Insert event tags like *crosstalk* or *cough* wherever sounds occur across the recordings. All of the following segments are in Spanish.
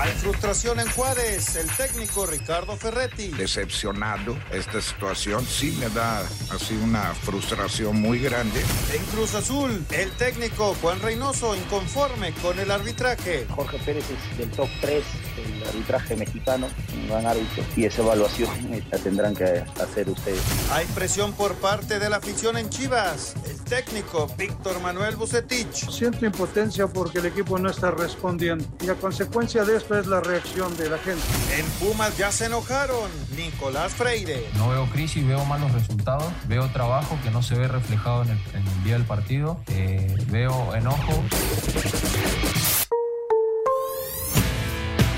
Hay frustración en Juárez. El técnico Ricardo Ferretti. Decepcionado. Esta situación sí me da así una frustración muy grande. En Cruz Azul, el técnico Juan Reynoso inconforme con el arbitraje. Jorge Pérez es del top 3 del arbitraje mexicano, un gran árbitro, y esa evaluación la tendrán que hacer ustedes. Hay presión por parte de la afición en Chivas. El técnico Víctor Manuel Bucetich. Siento impotencia porque el equipo no está respondiendo y a consecuencia de esto es la reacción de la gente. En Pumas ya se enojaron. Nicolás Freire. No veo crisis, veo malos resultados, veo trabajo que no se ve reflejado en el, en el día del partido, eh, veo enojo.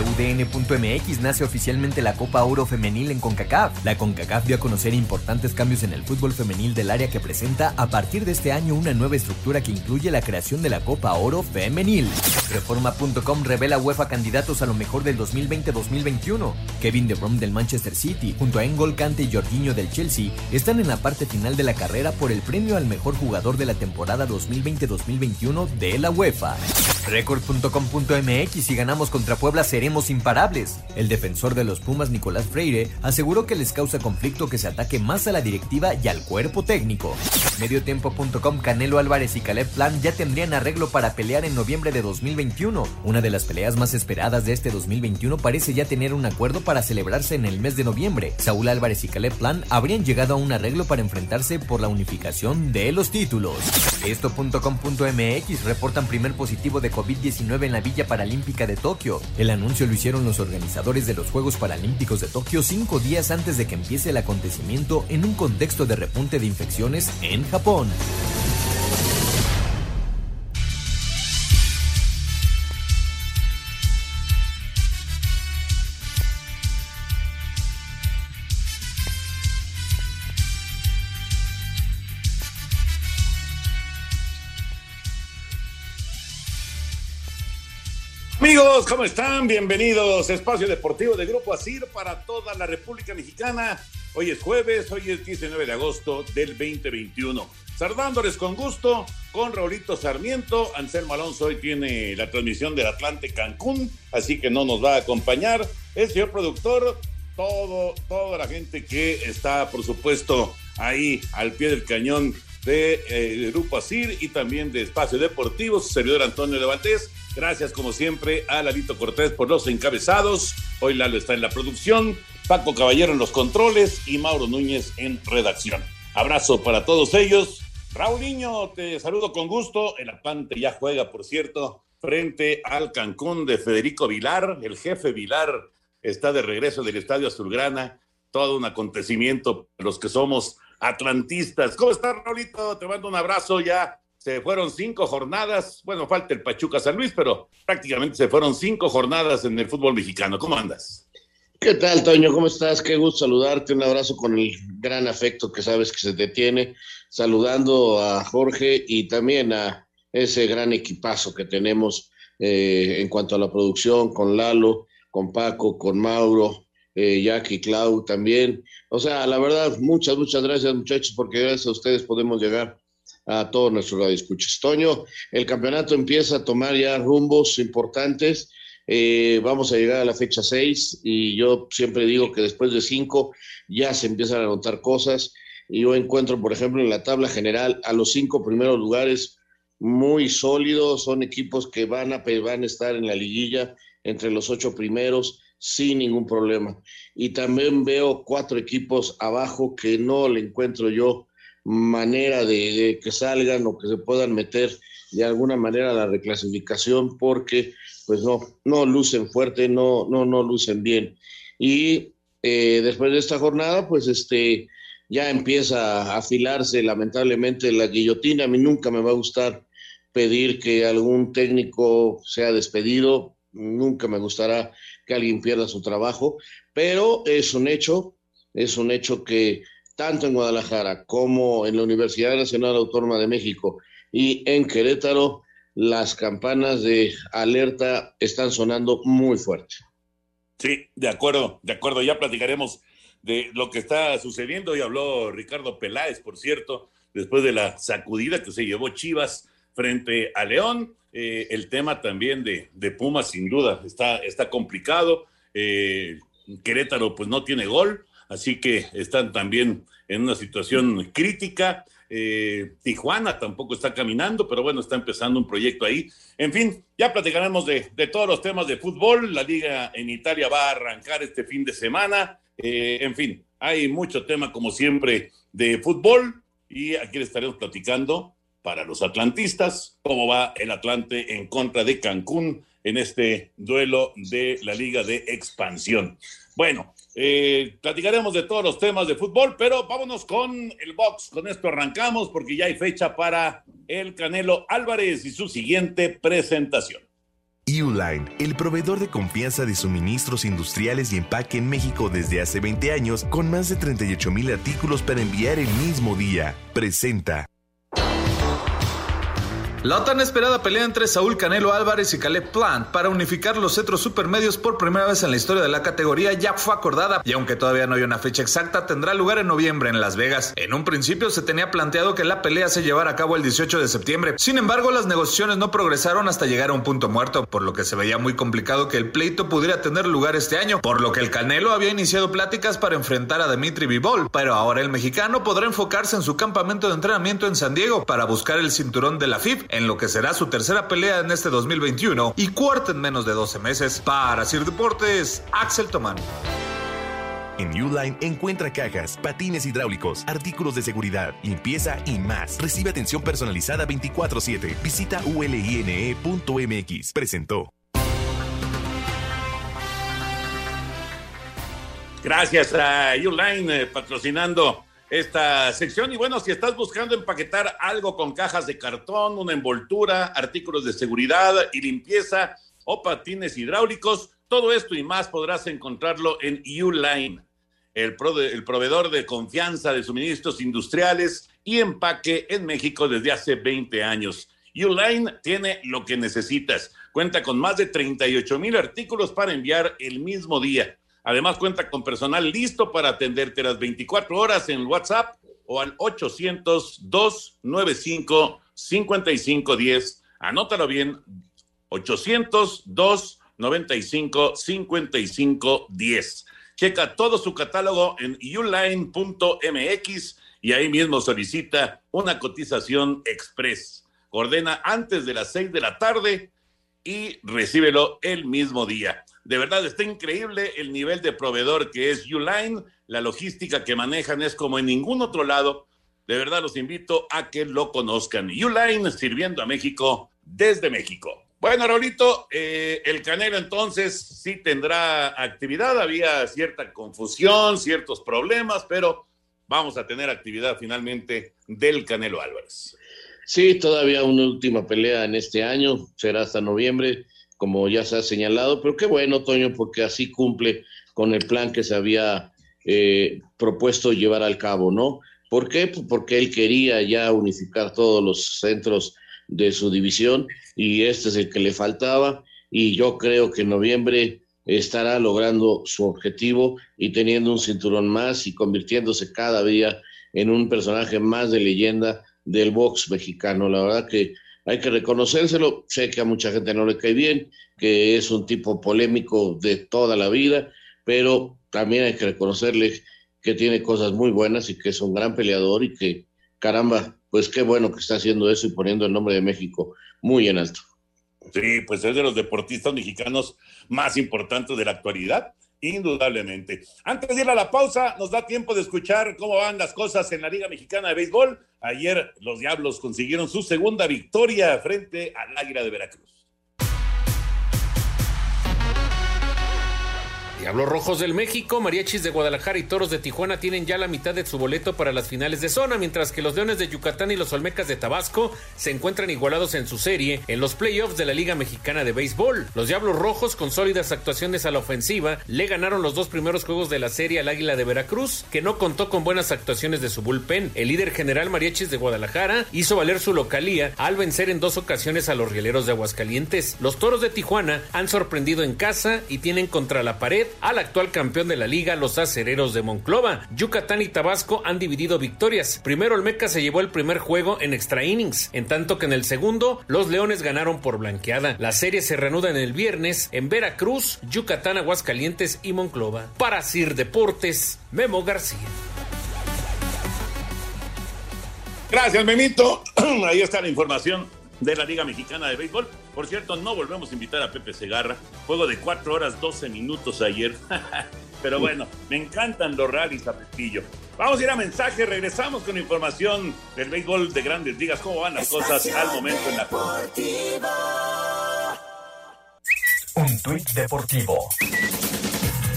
UDN.mx nace oficialmente la Copa Oro Femenil en CONCACAF. La CONCACAF dio a conocer importantes cambios en el fútbol femenil del área que presenta a partir de este año una nueva estructura que incluye la creación de la Copa Oro Femenil. Reforma.com revela UEFA candidatos a lo mejor del 2020-2021. Kevin De Bruyne del Manchester City junto a Engol Kante y Jorginho del Chelsea están en la parte final de la carrera por el premio al mejor jugador de la temporada 2020-2021 de la UEFA. Record.com.mx si ganamos contra Puebla seremos imparables. El defensor de los Pumas Nicolás Freire aseguró que les causa conflicto que se ataque más a la directiva y al cuerpo técnico. Mediotiempo.com Canelo Álvarez y Caleb Plan ya tendrían arreglo para pelear en noviembre de 2021. Una de las peleas más esperadas de este 2021 parece ya tener un acuerdo para celebrarse en el mes de noviembre. Saúl Álvarez y Caleb Plan habrían llegado a un arreglo para enfrentarse por la unificación de los títulos. Esto.com.mx reportan primer positivo de COVID-19 en la Villa Paralímpica de Tokio. El anuncio lo hicieron los organizadores de los Juegos Paralímpicos de Tokio cinco días antes de que empiece el acontecimiento en un contexto de repunte de infecciones en Japón. Amigos, ¿cómo están? Bienvenidos a Espacio Deportivo de Grupo Asir para toda la República Mexicana. Hoy es jueves, hoy es 19 de agosto del 2021. Saludándoles con gusto con Raulito Sarmiento. Anselmo Alonso hoy tiene la transmisión del Atlante Cancún, así que no nos va a acompañar. El señor productor, todo, toda la gente que está, por supuesto, ahí al pie del cañón de eh, Grupo Asir y también de Espacio Deportivo, su servidor Antonio Levantés. Gracias, como siempre, a Lalito Cortés por los encabezados. Hoy Lalo está en la producción, Paco Caballero en los controles y Mauro Núñez en redacción. Abrazo para todos ellos. Raúl Niño, te saludo con gusto. El Atlante ya juega, por cierto, frente al Cancún de Federico Vilar. El jefe Vilar está de regreso del Estadio Azulgrana. Todo un acontecimiento para los que somos atlantistas. ¿Cómo estás, Raulito? Te mando un abrazo ya se fueron cinco jornadas, bueno, falta el Pachuca San Luis, pero prácticamente se fueron cinco jornadas en el fútbol mexicano. ¿Cómo andas? ¿Qué tal, Toño? ¿Cómo estás? Qué gusto saludarte. Un abrazo con el gran afecto que sabes que se te tiene. Saludando a Jorge y también a ese gran equipazo que tenemos eh, en cuanto a la producción, con Lalo, con Paco, con Mauro, eh, Jackie, Clau también. O sea, la verdad, muchas, muchas gracias, muchachos, porque gracias a ustedes podemos llegar a todos nuestros radioescuchas. Toño, el campeonato empieza a tomar ya rumbos importantes. Eh, vamos a llegar a la fecha 6 y yo siempre digo que después de 5 ya se empiezan a notar cosas. Y yo encuentro, por ejemplo, en la tabla general a los cinco primeros lugares muy sólidos, son equipos que van a, van a estar en la liguilla entre los ocho primeros sin ningún problema. Y también veo cuatro equipos abajo que no le encuentro yo manera de, que salgan o que se puedan meter de alguna manera a la reclasificación porque pues no, no lucen fuerte, no, no, no lucen bien. Y eh, después de esta jornada, pues este, ya empieza a afilarse lamentablemente la guillotina. A mí nunca me va a gustar pedir que algún técnico sea despedido, nunca me gustará que alguien pierda su trabajo, pero es un hecho, es un hecho que tanto en Guadalajara como en la Universidad Nacional Autónoma de México y en Querétaro, las campanas de alerta están sonando muy fuerte. Sí, de acuerdo, de acuerdo, ya platicaremos de lo que está sucediendo. Y habló Ricardo Peláez, por cierto, después de la sacudida que se llevó Chivas frente a León. Eh, el tema también de, de Pumas, sin duda, está, está complicado. Eh, Querétaro, pues no tiene gol, así que están también en una situación crítica. Eh, Tijuana tampoco está caminando, pero bueno, está empezando un proyecto ahí. En fin, ya platicaremos de, de todos los temas de fútbol. La liga en Italia va a arrancar este fin de semana. en fin, hay mucho tema, como siempre, de fútbol y aquí estaremos platicando para los atlantistas, cómo va el Atlante en contra de Cancún en este duelo de la Liga de Expansión. Bueno, eh, platicaremos de todos los temas de fútbol, pero vámonos con el box. Con esto arrancamos porque ya hay fecha para el Canelo Álvarez y su siguiente presentación. Uline, el proveedor de confianza de suministros industriales y empaque en México desde hace 20 años, con más de 38 mil artículos para enviar el mismo día, presenta. La tan esperada pelea entre Saúl Canelo Álvarez y Caleb Plant para unificar los cetros supermedios por primera vez en la historia de la categoría ya fue acordada y aunque todavía no hay una fecha exacta tendrá lugar en noviembre en Las Vegas. En un principio se tenía planteado que la pelea se llevara a cabo el 18 de septiembre. Sin embargo, las negociaciones no progresaron hasta llegar a un punto muerto, por lo que se veía muy complicado que el pleito pudiera tener lugar este año, por lo que el Canelo había iniciado pláticas para enfrentar a Dimitri Vivol, pero ahora el mexicano podrá enfocarse en su campamento de entrenamiento en San Diego para buscar el cinturón de la FIF en lo que será su tercera pelea en este 2021 y cuarta en menos de 12 meses. Para Sir Deportes, Axel Tomán. En Uline encuentra cajas, patines hidráulicos, artículos de seguridad, limpieza y más. Recibe atención personalizada 24/7. Visita uline.mx. Presentó. Gracias a Uline eh, patrocinando esta sección. Y bueno, si estás buscando empaquetar algo con cajas de cartón, una envoltura, artículos de seguridad y limpieza o patines hidráulicos, todo esto y más podrás encontrarlo en Uline, el, el proveedor de confianza de suministros industriales y empaque en México desde hace 20 años. Uline tiene lo que necesitas. Cuenta con más de 38 mil artículos para enviar el mismo día Además, cuenta con personal listo para atenderte las 24 horas en WhatsApp o al 800-295-5510. Anótalo bien, 800-295-5510. Checa todo su catálogo en uline.mx y ahí mismo solicita una cotización express. Ordena antes de las 6 de la tarde y recíbelo el mismo día. De verdad, está increíble el nivel de proveedor que es Uline. La logística que manejan es como en ningún otro lado. De verdad, los invito a que lo conozcan. Uline sirviendo a México desde México. Bueno, Raulito, eh, el Canelo entonces sí tendrá actividad. Había cierta confusión, ciertos problemas, pero vamos a tener actividad finalmente del Canelo Álvarez. Sí, todavía una última pelea en este año, será hasta noviembre como ya se ha señalado, pero qué bueno, Toño, porque así cumple con el plan que se había eh, propuesto llevar al cabo, ¿no? ¿Por qué? Pues porque él quería ya unificar todos los centros de su división y este es el que le faltaba y yo creo que en noviembre estará logrando su objetivo y teniendo un cinturón más y convirtiéndose cada día en un personaje más de leyenda del box mexicano. La verdad que hay que reconocérselo. Sé que a mucha gente no le cae bien, que es un tipo polémico de toda la vida, pero también hay que reconocerle que tiene cosas muy buenas y que es un gran peleador y que, caramba, pues qué bueno que está haciendo eso y poniendo el nombre de México muy en alto. Sí, pues es de los deportistas mexicanos más importantes de la actualidad, indudablemente. Antes de ir a la pausa, nos da tiempo de escuchar cómo van las cosas en la Liga Mexicana de Béisbol. Ayer los Diablos consiguieron su segunda victoria frente al Águila de Veracruz. Diablos Rojos del México, Mariachis de Guadalajara y Toros de Tijuana tienen ya la mitad de su boleto para las finales de zona, mientras que los Leones de Yucatán y los Olmecas de Tabasco se encuentran igualados en su serie en los playoffs de la Liga Mexicana de Béisbol. Los Diablos Rojos, con sólidas actuaciones a la ofensiva, le ganaron los dos primeros juegos de la serie al Águila de Veracruz, que no contó con buenas actuaciones de su bullpen. El líder general Mariachis de Guadalajara hizo valer su localía al vencer en dos ocasiones a los Rieleros de Aguascalientes. Los Toros de Tijuana han sorprendido en casa y tienen contra la pared al actual campeón de la liga, los acereros de Monclova. Yucatán y Tabasco han dividido victorias. Primero Olmeca se llevó el primer juego en extra innings, en tanto que en el segundo los Leones ganaron por blanqueada. La serie se reanuda en el viernes en Veracruz, Yucatán, Aguascalientes y Monclova. Para Sir Deportes, Memo García. Gracias, Memito. *clears throat* Ahí está la información de la Liga Mexicana de Béisbol. Por cierto, no volvemos a invitar a Pepe Segarra. Juego de 4 horas 12 minutos ayer. *laughs* Pero bueno, me encantan los rallies a Pestillo. Vamos a ir a mensaje, regresamos con información del béisbol de grandes ligas, cómo van las cosas al momento en la Un tuit deportivo.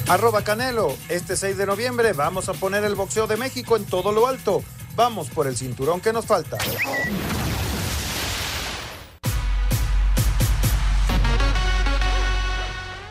Arroba Canelo, este 6 de noviembre vamos a poner el boxeo de México en todo lo alto. Vamos por el cinturón que nos falta.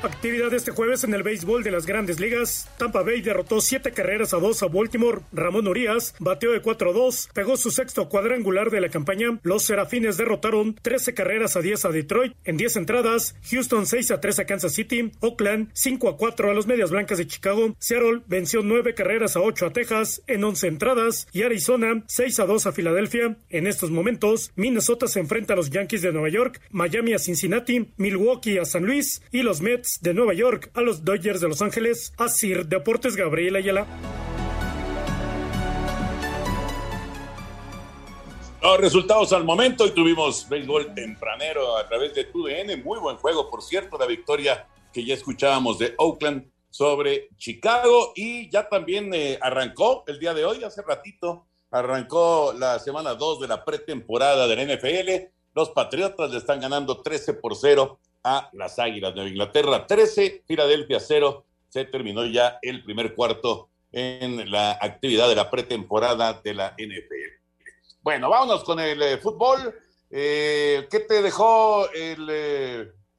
Actividad este jueves en el béisbol de las grandes ligas. Tampa Bay derrotó siete carreras a dos a Baltimore. Ramón Urias bateó de 4-2, pegó su sexto cuadrangular de la campaña. Los Serafines derrotaron 13 carreras a 10 a Detroit. En 10 entradas, Houston 6 a 3 a Kansas City, Oakland 5 a 4 a los Medias Blancas de Chicago, Seattle venció 9 carreras a 8 a Texas en 11 entradas y Arizona 6 a 2 a Filadelfia. En estos momentos, Minnesota se enfrenta a los Yankees de Nueva York, Miami a Cincinnati, Milwaukee a San Luis y los Mets de Nueva York a los Dodgers de Los Ángeles, a Sir Deportes Gabriel Ayala. Los resultados al momento y tuvimos béisbol tempranero a través de TUDN. Muy buen juego, por cierto, la victoria que ya escuchábamos de Oakland sobre Chicago y ya también eh, arrancó el día de hoy, hace ratito, arrancó la semana 2 de la pretemporada del NFL. Los Patriotas le están ganando 13 por 0 a las Águilas de Inglaterra. 13, Filadelfia 0. Se terminó ya el primer cuarto en la actividad de la pretemporada de la NFL. Bueno, vámonos con el eh, fútbol. Eh, ¿Qué te dejó eh,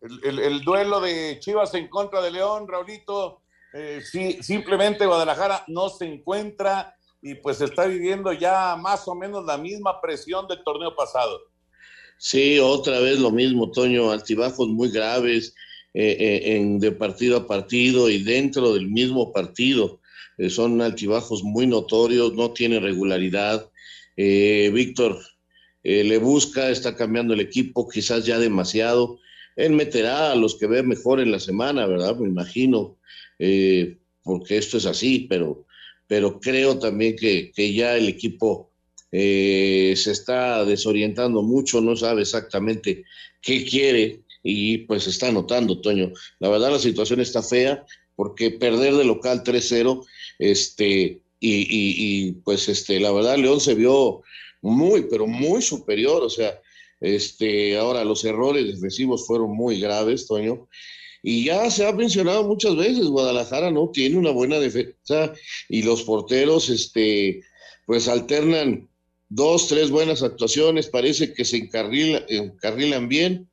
el, el, duelo de Chivas en contra de León, Raulito? sí, simplemente Guadalajara no se encuentra y pues está viviendo ya más o menos la misma presión del torneo pasado. Sí, otra vez lo mismo, Toño, altibajos muy graves eh, eh, en, de partido a partido y dentro del mismo partido. Eh, son altibajos muy notorios, no tiene regularidad. Víctor le busca, está cambiando el equipo, quizás ya demasiado. Él meterá a los que ve mejor en la semana, ¿verdad? Me imagino, porque esto es así, pero, pero creo también que, que ya el equipo eh, se está desorientando mucho, no sabe exactamente qué quiere y pues está notando, Toño. La verdad la situación está fea porque perder de local 3-0, este, y, y, pues este, la verdad León se vio muy, pero muy superior, o sea, este, ahora los errores defensivos fueron muy graves, Toño. Y ya se ha mencionado muchas veces, Guadalajara no tiene una buena defensa y los porteros, este, pues alternan dos, tres buenas actuaciones, parece que se encarrilan bien,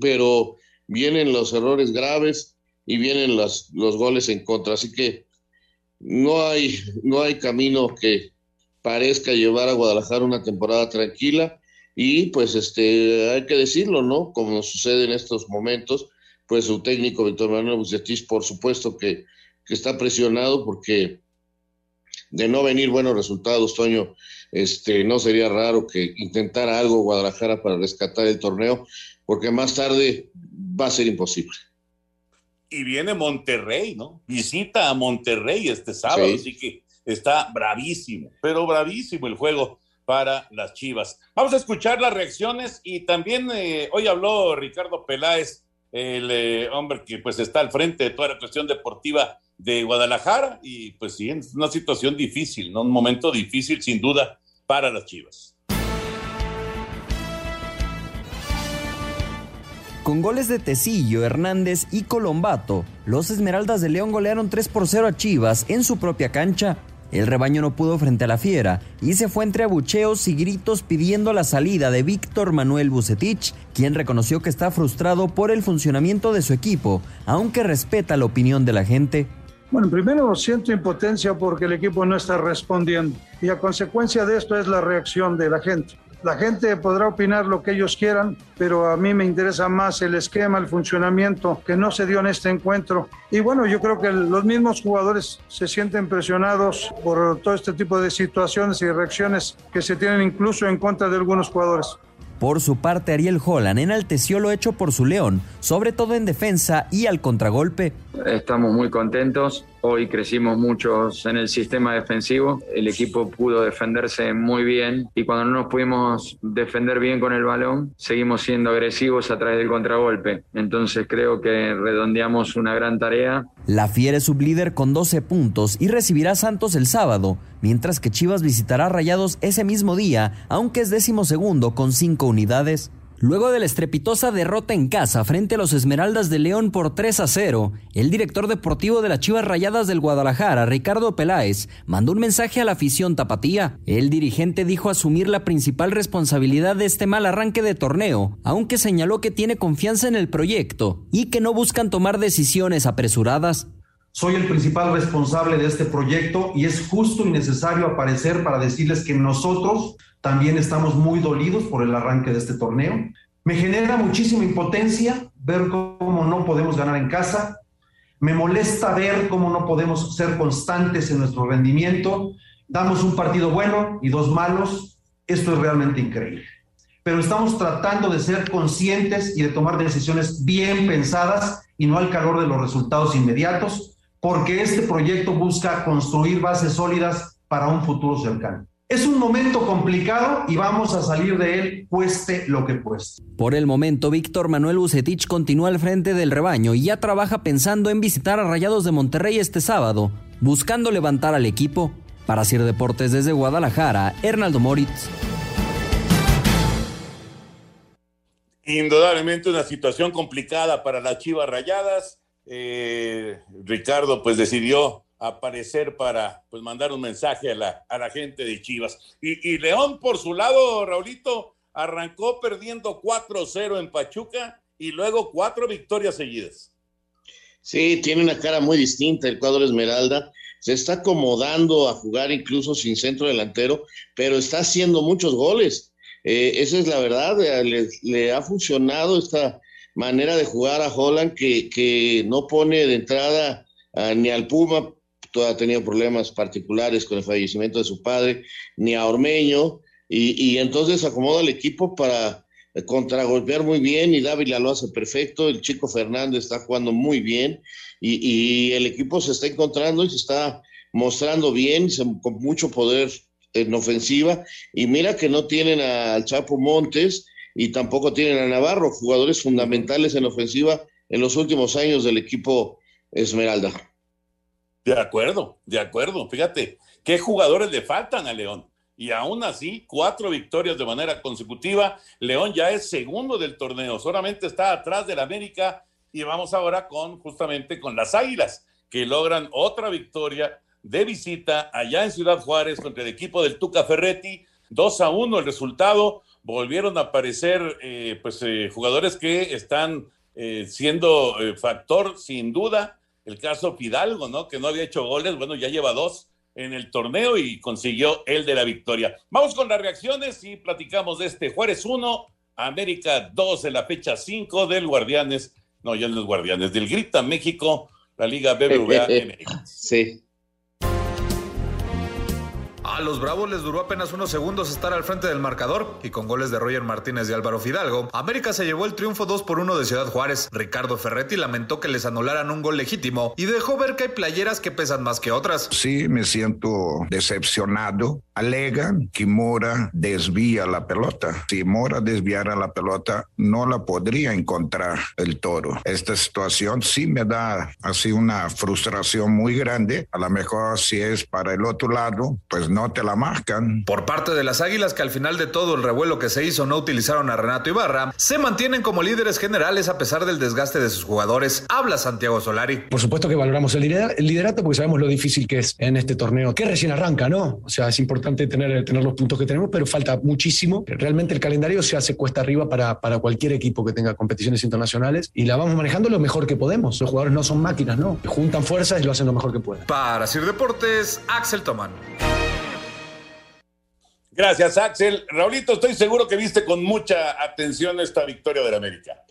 pero vienen los errores graves y vienen los, los goles en contra. Así que no hay, no hay camino que parezca llevar a Guadalajara una temporada tranquila y pues este hay que decirlo, ¿no? Como sucede en estos momentos, pues su técnico Víctor Manuel Bucetis por supuesto que, que está presionado porque de no venir buenos resultados, Toño, este, no sería raro que intentara algo Guadalajara para rescatar el torneo, porque más tarde va a ser imposible. Y viene Monterrey, ¿no? Visita a Monterrey este sábado, así que está bravísimo, pero bravísimo el juego para las Chivas. Vamos a escuchar las reacciones y también eh, hoy habló Ricardo Peláez, el eh, hombre que pues está al frente de toda la cuestión deportiva de Guadalajara y pues sí, es una situación difícil, ¿no? Un momento difícil sin duda para las Chivas. Con goles de Tecillo, Hernández y Colombato, los Esmeraldas de León golearon 3 por 0 a Chivas en su propia cancha. El rebaño no pudo frente a la fiera y se fue entre abucheos y gritos pidiendo la salida de Víctor Manuel Bucetich, quien reconoció que está frustrado por el funcionamiento de su equipo, aunque respeta la opinión de la gente. Bueno, primero siento impotencia porque el equipo no está respondiendo y a consecuencia de esto es la reacción de la gente. La gente podrá opinar lo que ellos quieran, pero a mí me interesa más el esquema, el funcionamiento que no se dio en este encuentro. Y bueno, yo creo que los mismos jugadores se sienten presionados por todo este tipo de situaciones y reacciones que se tienen incluso en contra de algunos jugadores. Por su parte, Ariel Holland enalteció lo hecho por su León, sobre todo en defensa y al contragolpe. Estamos muy contentos. Hoy crecimos muchos en el sistema defensivo. El equipo pudo defenderse muy bien y cuando no nos pudimos defender bien con el balón, seguimos siendo agresivos a través del contragolpe. Entonces creo que redondeamos una gran tarea. La Fiera es sublíder con 12 puntos y recibirá a Santos el sábado, mientras que Chivas visitará Rayados ese mismo día, aunque es décimo segundo con 5 unidades. Luego de la estrepitosa derrota en casa frente a los Esmeraldas de León por 3 a 0, el director deportivo de las Chivas Rayadas del Guadalajara, Ricardo Peláez, mandó un mensaje a la afición tapatía. El dirigente dijo asumir la principal responsabilidad de este mal arranque de torneo, aunque señaló que tiene confianza en el proyecto y que no buscan tomar decisiones apresuradas. Soy el principal responsable de este proyecto y es justo y necesario aparecer para decirles que nosotros también estamos muy dolidos por el arranque de este torneo. Me genera muchísima impotencia ver cómo no podemos ganar en casa. Me molesta ver cómo no podemos ser constantes en nuestro rendimiento. Damos un partido bueno y dos malos. Esto es realmente increíble. Pero estamos tratando de ser conscientes y de tomar decisiones bien pensadas y no al calor de los resultados inmediatos, porque este proyecto busca construir bases sólidas para un futuro cercano. Es un momento complicado y vamos a salir de él cueste lo que cueste. Por el momento, Víctor Manuel Bucetich continúa al frente del rebaño y ya trabaja pensando en visitar a Rayados de Monterrey este sábado, buscando levantar al equipo. Para Sir Deportes desde Guadalajara, Hernaldo Moritz. Indudablemente una situación complicada para las Chivas Rayadas. Eh, Ricardo pues decidió aparecer para pues mandar un mensaje a la, a la gente de Chivas. Y, y León, por su lado, Raulito, arrancó perdiendo 4-0 en Pachuca y luego cuatro victorias seguidas. Sí, tiene una cara muy distinta el cuadro Esmeralda. Se está acomodando a jugar incluso sin centro delantero, pero está haciendo muchos goles. Eh, esa es la verdad. Le, le, ha funcionado esta manera de jugar a Holland que, que no pone de entrada ni al Puma ha tenido problemas particulares con el fallecimiento de su padre, ni a Ormeño, y, entonces acomoda el equipo para contragolpear muy bien y Dávila lo hace perfecto, el chico Fernández está jugando muy bien y, el equipo se está encontrando y se está mostrando bien, con mucho poder en ofensiva y mira que no tienen al Chapo Montes y tampoco tienen a Navarro, jugadores fundamentales en ofensiva en los últimos años del equipo Esmeralda. De acuerdo, de acuerdo. Fíjate, ¿qué jugadores le faltan a León? Y aún así, cuatro victorias de manera consecutiva. León ya es segundo del torneo, solamente está atrás del América. Y vamos ahora con justamente con las Águilas, que logran otra victoria de visita allá en Ciudad Juárez contra el equipo del Tuca Ferretti. 2 a 1 el resultado. Volvieron a aparecer eh, pues, eh, jugadores que están eh, siendo eh, factor sin duda el caso Fidalgo, ¿no? Que no había hecho goles, bueno, ya lleva dos en el torneo y consiguió el de la victoria. Vamos con las reacciones y platicamos de este Juárez 1, América 2 de la fecha 5 del Guardianes, no, ya no es Guardianes, del Grita México, la Liga BBVA sí. A los Bravos les duró apenas unos segundos estar al frente del marcador y con goles de Roger Martínez y Álvaro Fidalgo, América se llevó el triunfo 2 por 1 de Ciudad Juárez. Ricardo Ferretti lamentó que les anularan un gol legítimo y dejó ver que hay playeras que pesan más que otras. Sí, me siento decepcionado. Alegan que Mora desvía la pelota. Si Mora desviara la pelota, no la podría encontrar el toro. Esta situación sí me da así una frustración muy grande. A lo mejor si es para el otro lado, pues no te la marcan. Por parte de las Águilas, que al final de todo el revuelo que se hizo no utilizaron a Renato Ibarra, se mantienen como líderes generales a pesar del desgaste de sus jugadores. Habla Santiago Solari. Por supuesto que valoramos el liderato porque sabemos lo difícil que es en este torneo, que recién arranca, ¿no? O sea, es importante tener, tener los puntos que tenemos, pero falta muchísimo. Realmente el calendario se hace cuesta arriba para, para cualquier equipo que tenga competiciones internacionales y la vamos manejando lo mejor que podemos. Los jugadores no son máquinas, ¿no? Juntan fuerzas y lo hacen lo mejor que pueden. Para Sir Deportes, Axel Toman. Gracias, Axel. Raulito, estoy seguro que viste con mucha atención esta victoria del América.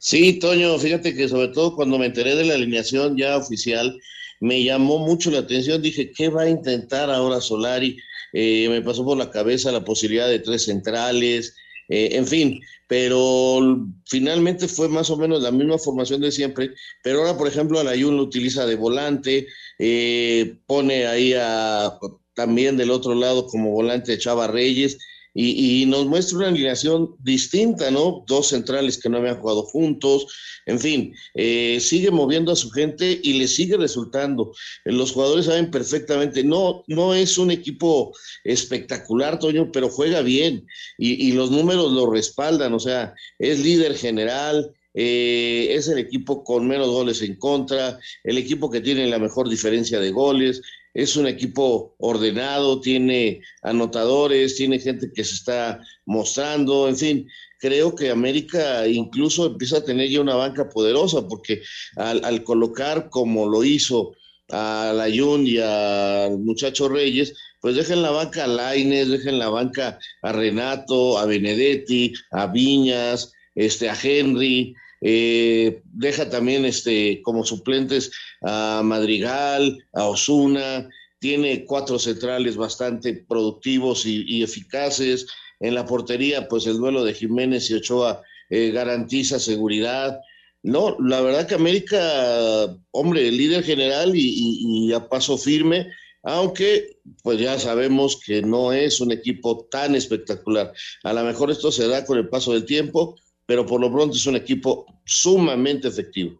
Sí, Toño, fíjate que sobre todo cuando me enteré de la alineación ya oficial, me llamó mucho la atención. Dije, ¿qué va a intentar ahora Solari? Eh, me pasó por la cabeza la posibilidad de tres centrales, eh, en fin, pero finalmente fue más o menos la misma formación de siempre, pero ahora, por ejemplo, Alayun lo utiliza de volante, eh, pone ahí a también del otro lado como volante Chava Reyes, y, nos muestra una alineación distinta, ¿no? Dos centrales que no habían jugado juntos, en fin, eh, sigue moviendo a su gente y le sigue resultando. Los jugadores saben perfectamente, no, no es un equipo espectacular, Toño, pero juega bien y, los números lo respaldan, o sea, es líder general, eh, es el equipo con menos goles en contra, el equipo que tiene la mejor diferencia de goles, es un equipo ordenado, tiene anotadores, tiene gente que se está mostrando, en fin, creo que América incluso empieza a tener ya una banca poderosa, porque al, colocar como lo hizo a Layun y al muchacho Reyes, pues dejen la banca a Laines, dejen la banca a Renato, a Benedetti, a Viñas, este, a Henry, eh, deja también este, como suplentes a Madrigal, a Osuna, tiene cuatro centrales bastante productivos y, eficaces. En la portería, pues el duelo de Jiménez y Ochoa eh, garantiza seguridad. No, la verdad que América, hombre, líder general y, y, a paso firme, aunque pues ya sabemos que no es un equipo tan espectacular. A lo mejor esto se da con el paso del tiempo, pero por lo pronto es un equipo sumamente efectivo.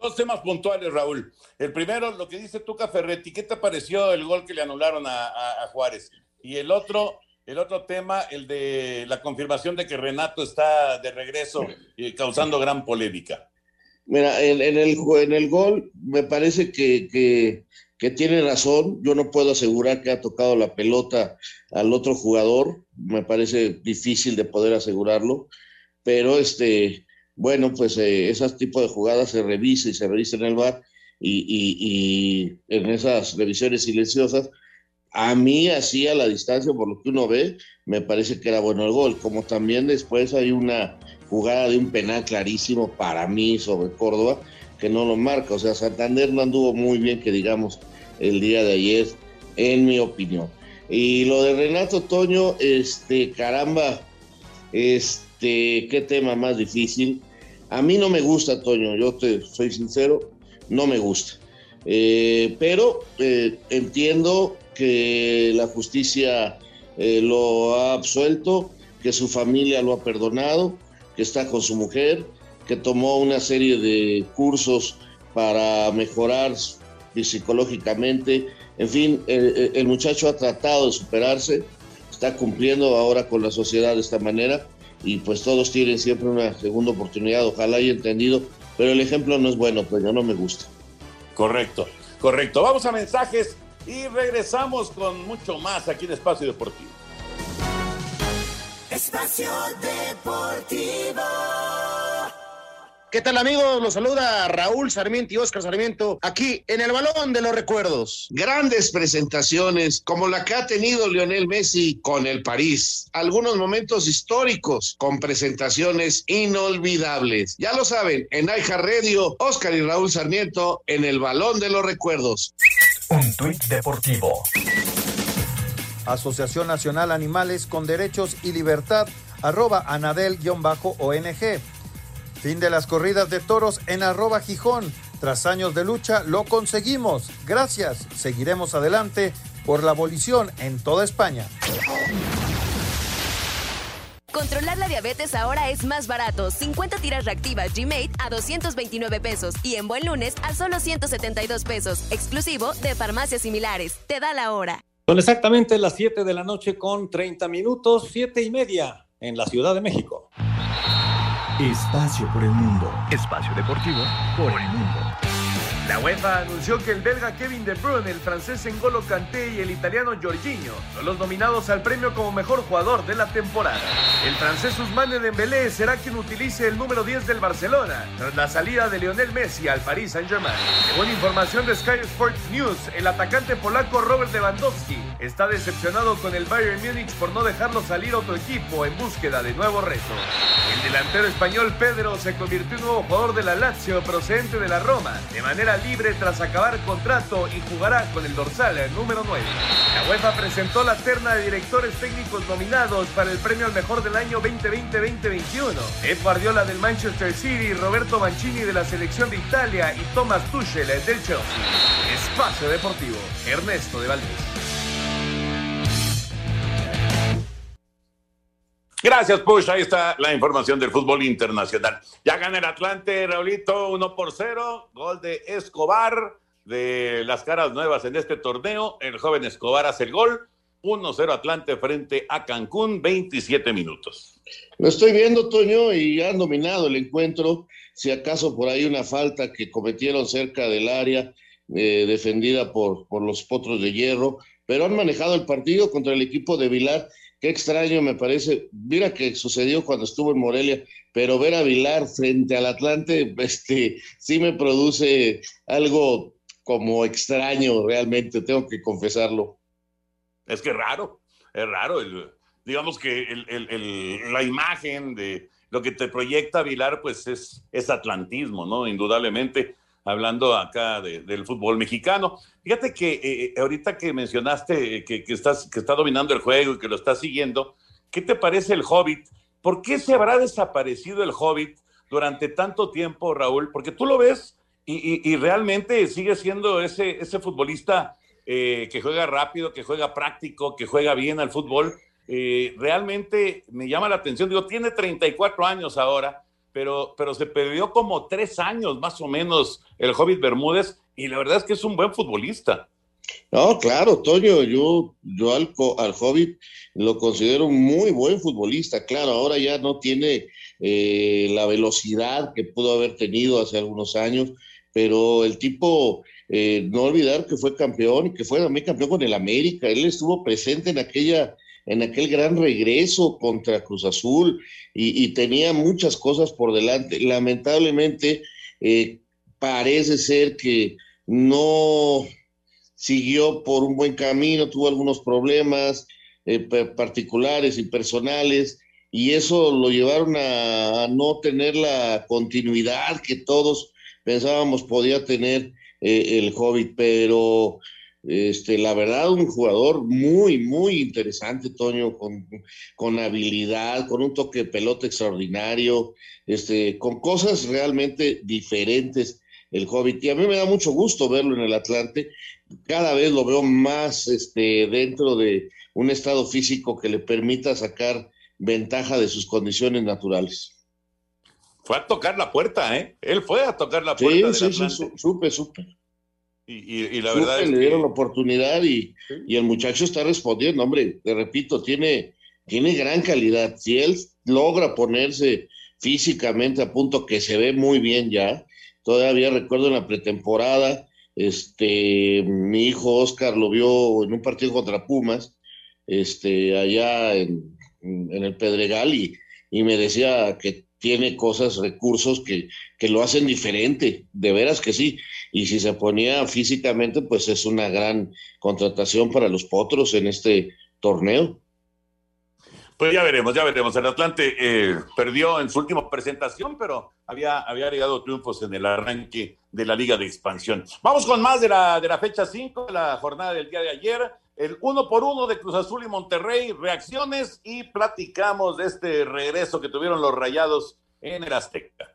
Dos temas puntuales, Raúl. El primero, lo que dice Tuca Ferretti, ¿qué te pareció el gol que le anularon a, Juárez? Y el otro, el otro tema, el de la confirmación de que Renato está de regreso y causando gran polémica. Mira, en, el, en el gol me parece que, que, que, tiene razón. Yo no puedo asegurar que ha tocado la pelota al otro jugador. Me parece difícil de poder asegurarlo pero este, bueno, pues eh, esos tipos de jugadas se revisa y se revisa en el bar y, en esas revisiones silenciosas, a mí así a la distancia, por lo que uno ve, me parece que era bueno el gol, como también después hay una jugada de un penal clarísimo para mí sobre Córdoba, que no lo marca, o sea, Santander no anduvo muy bien, que digamos, el día de ayer, en mi opinión. Y lo de Renato Toño, este, caramba, este este, qué tema más difícil. A mí no me gusta, Toño, yo te soy sincero, no me gusta. Eh, pero eh, entiendo que la justicia eh, lo ha absuelto, que su familia lo ha perdonado, que está con su mujer, que tomó una serie de cursos para mejorar psicológicamente. En fin, el muchacho ha tratado de superarse, está cumpliendo ahora con la sociedad de esta manera y pues todos tienen siempre una segunda oportunidad, ojalá haya entendido, pero el ejemplo no es bueno, pues ya no me gusta. Correcto, correcto. Vamos a mensajes y regresamos con mucho más aquí en Espacio Deportivo. Espacio Deportivo. ¿Qué tal amigos? Los saluda Raúl Sarmiento y Oscar Sarmiento aquí en el Balón de los Recuerdos. Grandes presentaciones como la que ha tenido Lionel Messi con el París. Algunos momentos históricos con presentaciones inolvidables. Ya lo saben, en Aija Radio, Oscar y Raúl Sarmiento en el Balón de los Recuerdos. Un tuit deportivo Asociación Nacional Animales con Derechos y Libertad, arroba anadel-ong. Fin de las corridas de toros en arroba Gijón. Tras años de lucha, lo conseguimos. Gracias. Seguiremos adelante por la abolición en toda España. Controlar la diabetes ahora es más barato. 50 tiras reactivas G-Mate a 229 pesos y en buen lunes a solo 172 pesos, exclusivo de farmacias similares. Te da la hora. Son exactamente las 7 de la noche con 30 minutos, 7 y media en la Ciudad de México. Espacio por el mundo. Espacio deportivo por el mundo. La UEFA anunció que el belga Kevin De Bruyne, el francés N'Golo Kanté y el italiano Jorginho son los nominados al premio como mejor jugador de la temporada. El francés Ousmane Dembélé será quien utilice el número 10 del Barcelona tras la salida de Lionel Messi al Paris Saint-Germain. Según información de Sky Sports News, el atacante polaco Robert Lewandowski está decepcionado con el Bayern Múnich por no dejarlo salir otro equipo en búsqueda de nuevos retos. El delantero español Pedro se convirtió en nuevo jugador de la Lazio procedente de la Roma de manera libre tras acabar contrato y jugará con el dorsal número 9. La UEFA presentó la terna de directores técnicos nominados para el premio al mejor del año 2020-2021. Pep Guardiola del Manchester City, Roberto Mancini de la selección de Italia y Thomas Tuchel del Chelsea. Espacio Deportivo, Ernesto de Valdés. Gracias, Push. Ahí está la información del fútbol internacional. Ya gana el Atlante, Raulito, 1 por 0. Gol de Escobar de las caras nuevas en este torneo. El joven Escobar hace el gol. 1-0 Atlante frente a Cancún, 27 minutos. Lo estoy viendo, Toño, y han dominado el encuentro. Si acaso por ahí una falta que cometieron cerca del área, eh, defendida por, por los potros de hierro, pero han manejado el partido contra el equipo de Vilar Qué extraño me parece. Mira que sucedió cuando estuvo en Morelia, pero ver a Vilar frente al Atlante, *laughs* este, sí me produce algo como extraño realmente, tengo que confesarlo. Es que es raro, es raro. digamos que la imagen de lo que te proyecta Vilar, pues es, es atlantismo, ¿no? Indudablemente hablando acá del fútbol mexicano. Fíjate que eh, eh, ahorita que mencionaste que, estás, que está dominando el juego y que lo estás siguiendo, ¿qué te parece el Hobbit? ¿Por qué se habrá desaparecido el Hobbit durante tanto tiempo, Raúl? Porque tú lo ves y, realmente sigue siendo ese, ese futbolista eh, que juega rápido, que juega práctico, que juega bien al fútbol. realmente me llama la atención, digo, tiene 34 años ahora pero, pero se perdió como tres años más o menos el Hobbit Bermúdez y la verdad es que es un buen futbolista. No, claro, Toño, yo, yo al, al Hobbit lo considero muy buen futbolista. Claro, ahora ya no tiene eh, la velocidad que pudo haber tenido hace algunos años, pero el tipo, eh, no olvidar que fue campeón y que fue también campeón con el América. Él estuvo presente en aquella en aquel gran regreso contra Cruz Azul y, tenía muchas cosas por delante. Lamentablemente, eh, parece ser que no siguió por un buen camino, tuvo algunos problemas eh, particulares y personales y eso lo llevaron a, no tener la continuidad que todos pensábamos podía tener eh, el Hobbit, pero este, la verdad, un jugador muy, muy interesante, Toño, con, con habilidad, con un toque de pelota extraordinario, este, con cosas realmente diferentes el Hobbit. Y a mí me da mucho gusto verlo en el Atlante. Cada vez lo veo más este, dentro de un estado físico que le permita sacar ventaja de sus condiciones naturales. Fue a tocar la puerta, ¿eh? Él fue a tocar la puerta. Sí, sí, sí, supe, supe. Y, la verdad es que le dieron la oportunidad y, y, el muchacho está respondiendo, hombre, te repito, tiene, tiene gran calidad. Si él logra ponerse físicamente a punto que se ve muy bien ya, todavía recuerdo en la pretemporada, este, mi hijo Oscar lo vio en un partido contra Pumas, este, allá en, en el Pedregal y, y me decía que tiene cosas, recursos que, que lo hacen diferente, de veras que sí y si se ponía físicamente, pues es una gran contratación para los potros en este torneo. Pues ya veremos, ya veremos. El Atlante eh, perdió en su última presentación, pero había, había llegado triunfos en el arranque de la Liga de Expansión. Vamos con más de la, de la fecha 5, la jornada del día de ayer. El uno por uno de Cruz Azul y Monterrey, reacciones y platicamos de este regreso que tuvieron los rayados en el Azteca.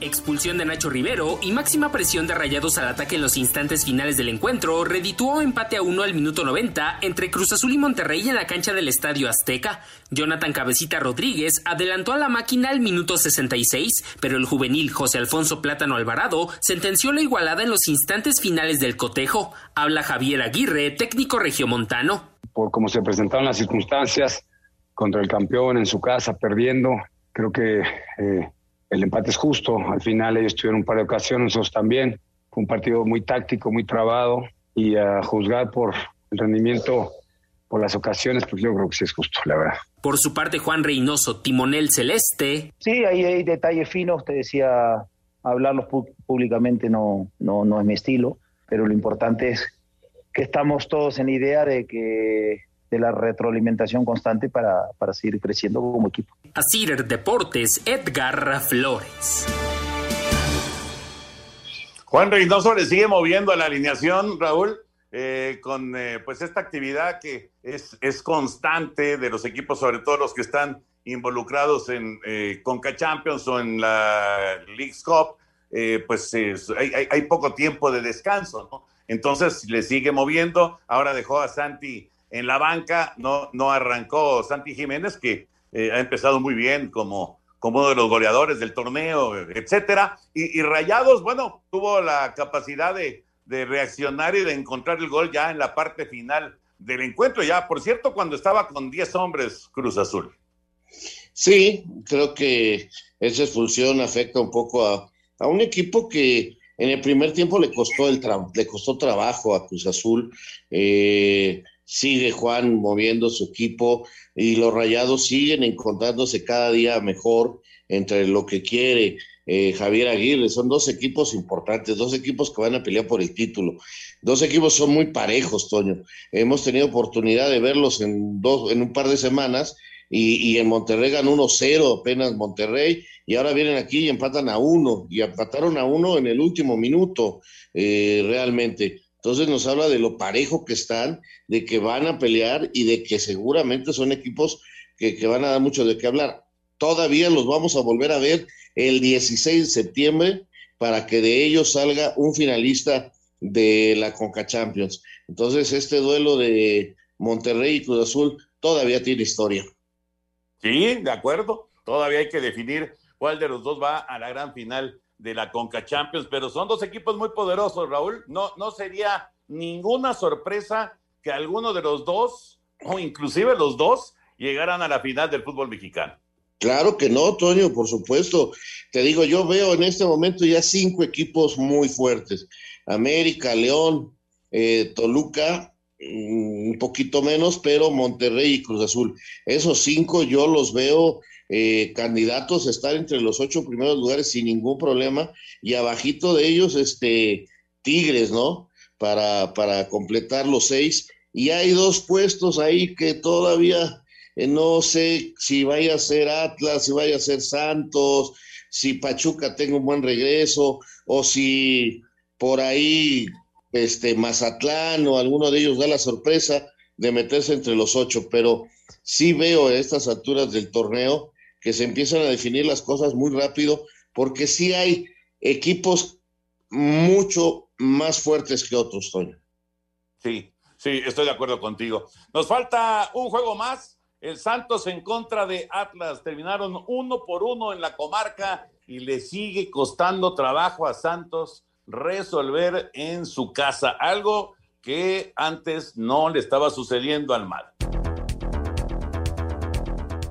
Expulsión de Nacho Rivero y máxima presión de Rayados al ataque en los instantes finales del encuentro redituó empate a uno al minuto 90 entre Cruz Azul y Monterrey en la cancha del Estadio Azteca. Jonathan Cabecita Rodríguez adelantó a la máquina al minuto 66, pero el juvenil José Alfonso Plátano Alvarado sentenció la igualada en los instantes finales del cotejo. Habla Javier Aguirre, técnico regiomontano. Por cómo se presentaron las circunstancias contra el campeón en su casa perdiendo, creo que eh, el empate es justo. Al final ellos tuvieron un par de ocasiones, nosotros también. Fue un partido muy táctico, muy trabado y a juzgar por el rendimiento, por las ocasiones, pues yo creo que sí es justo, la verdad. Por su parte, Juan Reynoso, timonel celeste. Sí, hay, hay detalles finos, te decía, hablarlos públicamente no, no, no es mi estilo, pero lo importante es que estamos todos en idea de que de la retroalimentación constante para, para seguir creciendo como equipo. Asir Deportes, Edgar Flores. Juan Reynoso le sigue moviendo a la alineación, Raúl, eh, con eh, pues esta actividad que es, es constante de los equipos, sobre todo los que están involucrados en eh, Conca Champions o en la League Cup, eh, pues hay, hay, hay, poco tiempo de descanso, ¿no? Entonces le sigue moviendo. Ahora dejó a Santi en la banca, no, no arrancó Santi Jiménez, que eh, ha empezado muy bien como, como uno de los goleadores del torneo, etcétera. Y, Rayados, bueno, tuvo la capacidad de, reaccionar y de encontrar el gol ya en la parte final del encuentro. Ya, por cierto, cuando estaba con 10 hombres Cruz Azul. Sí, creo que esa expulsión afecta un poco a, un equipo que en el primer tiempo le costó el le costó trabajo a Cruz Azul. Eh, sigue Juan moviendo su equipo y los rayados siguen encontrándose cada día mejor entre lo que quiere eh, Javier Aguirre. Son dos equipos importantes, dos equipos que van a pelear por el título. Dos equipos son muy parejos, Toño. Hemos tenido oportunidad de verlos en, dos, en un par de semanas y, y en Monterrey ganó 1-0 apenas Monterrey y ahora vienen aquí y empatan a uno y empataron a uno en el último minuto eh, realmente. Entonces nos habla de lo parejo que están, de que van a pelear y de que seguramente son equipos que, que, van a dar mucho de qué hablar. Todavía los vamos a volver a ver el 16 de septiembre para que de ellos salga un finalista de la Conca Champions. Entonces este duelo de Monterrey y Cruz Azul todavía tiene historia. Sí, de acuerdo. Todavía hay que definir cuál de los dos va a la gran final de la Conca Champions, pero son dos equipos muy poderosos, Raúl. No, no sería ninguna sorpresa que alguno de los dos, o inclusive los dos, llegaran a la final del fútbol mexicano. Claro que no, Toño, por supuesto. Te digo, yo veo en este momento ya cinco equipos muy fuertes. América, León, eh, Toluca, un poquito menos, pero Monterrey y Cruz Azul. Esos cinco yo los veo eh, candidatos a estar entre los ocho primeros lugares sin ningún problema y abajito de ellos este Tigres, ¿no? Para, para completar los seis. Y hay dos puestos ahí que todavía eh, no sé si vaya a ser Atlas, si vaya a ser Santos, si Pachuca tenga un buen regreso o si por ahí este Mazatlán o alguno de ellos da la sorpresa de meterse entre los ocho, pero sí veo a estas alturas del torneo que se empiezan a definir las cosas muy rápido, porque sí hay equipos mucho más fuertes que otros, Toño. Sí, sí, estoy de acuerdo contigo. Nos falta un juego más. El Santos en contra de Atlas. Terminaron uno por uno en la comarca y le sigue costando trabajo a Santos resolver en su casa, algo que antes no le estaba sucediendo al mal